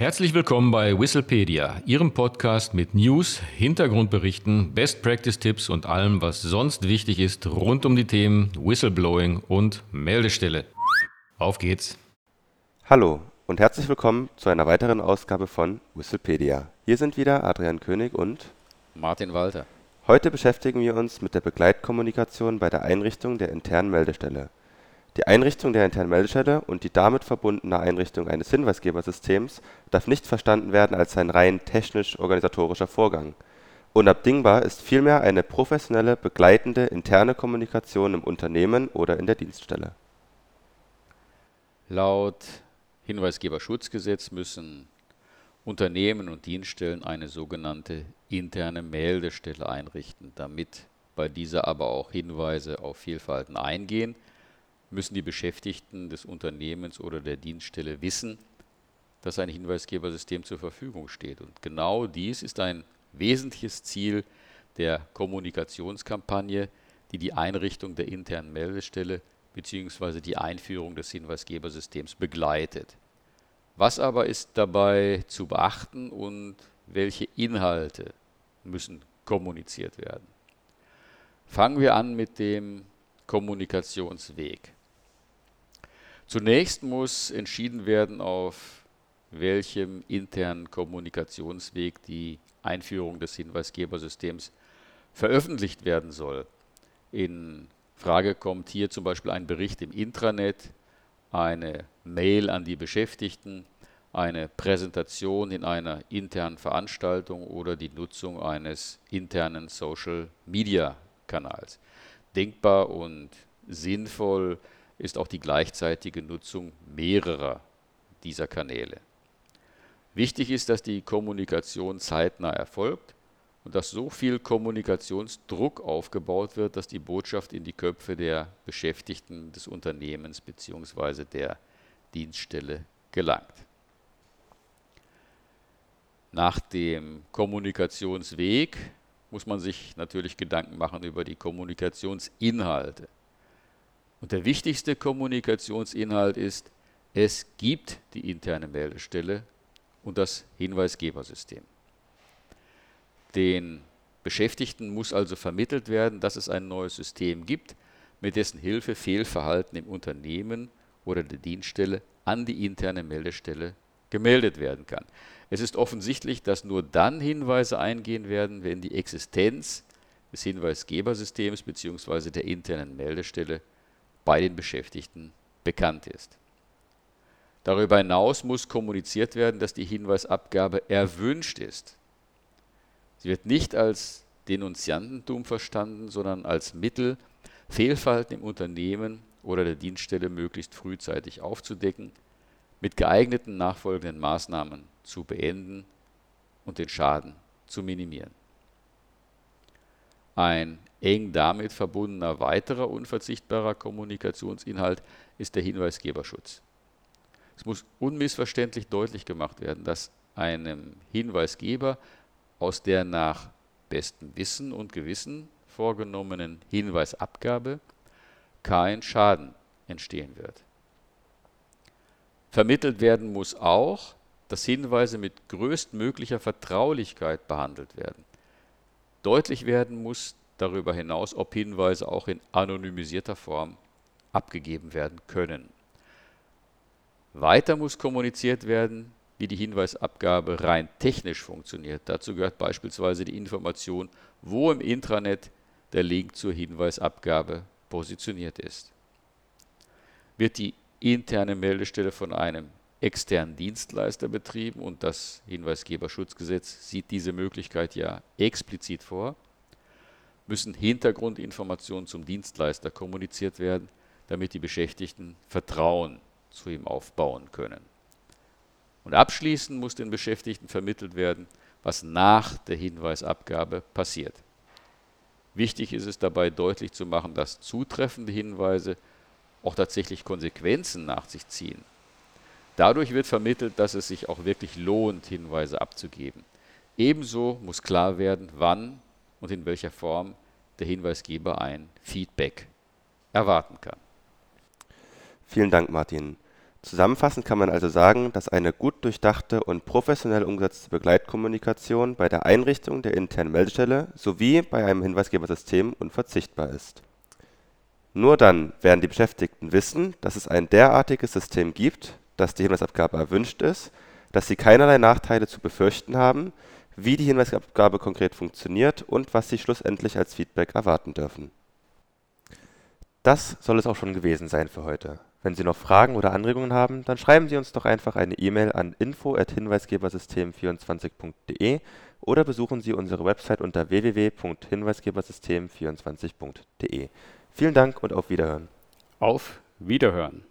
Herzlich willkommen bei Whistlepedia, Ihrem Podcast mit News, Hintergrundberichten, Best Practice Tipps und allem, was sonst wichtig ist rund um die Themen Whistleblowing und Meldestelle. Auf geht's! Hallo und herzlich willkommen zu einer weiteren Ausgabe von Whistlepedia. Hier sind wieder Adrian König und Martin Walter. Heute beschäftigen wir uns mit der Begleitkommunikation bei der Einrichtung der internen Meldestelle. Die Einrichtung der internen Meldestelle und die damit verbundene Einrichtung eines Hinweisgebersystems darf nicht verstanden werden als ein rein technisch-organisatorischer Vorgang. Unabdingbar ist vielmehr eine professionelle begleitende interne Kommunikation im Unternehmen oder in der Dienststelle. Laut Hinweisgeberschutzgesetz müssen Unternehmen und Dienststellen eine sogenannte interne Meldestelle einrichten. Damit bei dieser aber auch Hinweise auf Vielfalten eingehen müssen die Beschäftigten des Unternehmens oder der Dienststelle wissen, dass ein Hinweisgebersystem zur Verfügung steht. Und genau dies ist ein wesentliches Ziel der Kommunikationskampagne, die die Einrichtung der internen Meldestelle bzw. die Einführung des Hinweisgebersystems begleitet. Was aber ist dabei zu beachten und welche Inhalte müssen kommuniziert werden? Fangen wir an mit dem Kommunikationsweg. Zunächst muss entschieden werden, auf welchem internen Kommunikationsweg die Einführung des Hinweisgebersystems veröffentlicht werden soll. In Frage kommt hier zum Beispiel ein Bericht im Intranet, eine Mail an die Beschäftigten, eine Präsentation in einer internen Veranstaltung oder die Nutzung eines internen Social-Media-Kanals. Denkbar und sinnvoll ist auch die gleichzeitige Nutzung mehrerer dieser Kanäle. Wichtig ist, dass die Kommunikation zeitnah erfolgt und dass so viel Kommunikationsdruck aufgebaut wird, dass die Botschaft in die Köpfe der Beschäftigten des Unternehmens bzw. der Dienststelle gelangt. Nach dem Kommunikationsweg muss man sich natürlich Gedanken machen über die Kommunikationsinhalte. Und der wichtigste Kommunikationsinhalt ist, es gibt die interne Meldestelle und das Hinweisgebersystem. Den Beschäftigten muss also vermittelt werden, dass es ein neues System gibt, mit dessen Hilfe Fehlverhalten im Unternehmen oder der Dienststelle an die interne Meldestelle gemeldet werden kann. Es ist offensichtlich, dass nur dann Hinweise eingehen werden, wenn die Existenz des Hinweisgebersystems bzw. der internen Meldestelle bei den Beschäftigten bekannt ist. Darüber hinaus muss kommuniziert werden, dass die Hinweisabgabe erwünscht ist. Sie wird nicht als Denunziantentum verstanden, sondern als Mittel, Fehlverhalten im Unternehmen oder der Dienststelle möglichst frühzeitig aufzudecken, mit geeigneten nachfolgenden Maßnahmen zu beenden und den Schaden zu minimieren. Ein eng damit verbundener weiterer unverzichtbarer Kommunikationsinhalt ist der Hinweisgeberschutz. Es muss unmissverständlich deutlich gemacht werden, dass einem Hinweisgeber aus der nach bestem Wissen und Gewissen vorgenommenen Hinweisabgabe kein Schaden entstehen wird. Vermittelt werden muss auch, dass Hinweise mit größtmöglicher Vertraulichkeit behandelt werden. Deutlich werden muss darüber hinaus, ob Hinweise auch in anonymisierter Form abgegeben werden können. Weiter muss kommuniziert werden, wie die Hinweisabgabe rein technisch funktioniert. Dazu gehört beispielsweise die Information, wo im Intranet der Link zur Hinweisabgabe positioniert ist. Wird die interne Meldestelle von einem externen Dienstleister betrieben und das Hinweisgeberschutzgesetz sieht diese Möglichkeit ja explizit vor, müssen Hintergrundinformationen zum Dienstleister kommuniziert werden, damit die Beschäftigten Vertrauen zu ihm aufbauen können. Und abschließend muss den Beschäftigten vermittelt werden, was nach der Hinweisabgabe passiert. Wichtig ist es dabei deutlich zu machen, dass zutreffende Hinweise auch tatsächlich Konsequenzen nach sich ziehen. Dadurch wird vermittelt, dass es sich auch wirklich lohnt, Hinweise abzugeben. Ebenso muss klar werden, wann und in welcher Form der Hinweisgeber ein Feedback erwarten kann. Vielen Dank, Martin. Zusammenfassend kann man also sagen, dass eine gut durchdachte und professionell umgesetzte Begleitkommunikation bei der Einrichtung der internen Meldestelle sowie bei einem Hinweisgebersystem unverzichtbar ist. Nur dann werden die Beschäftigten wissen, dass es ein derartiges System gibt, dass die Hinweisabgabe erwünscht ist, dass sie keinerlei Nachteile zu befürchten haben, wie die Hinweisabgabe konkret funktioniert und was sie schlussendlich als Feedback erwarten dürfen. Das soll es auch schon gewesen sein für heute. Wenn Sie noch Fragen oder Anregungen haben, dann schreiben Sie uns doch einfach eine E-Mail an info@hinweisgebersystem24.de oder besuchen Sie unsere Website unter www.hinweisgebersystem24.de. Vielen Dank und auf Wiederhören. Auf Wiederhören.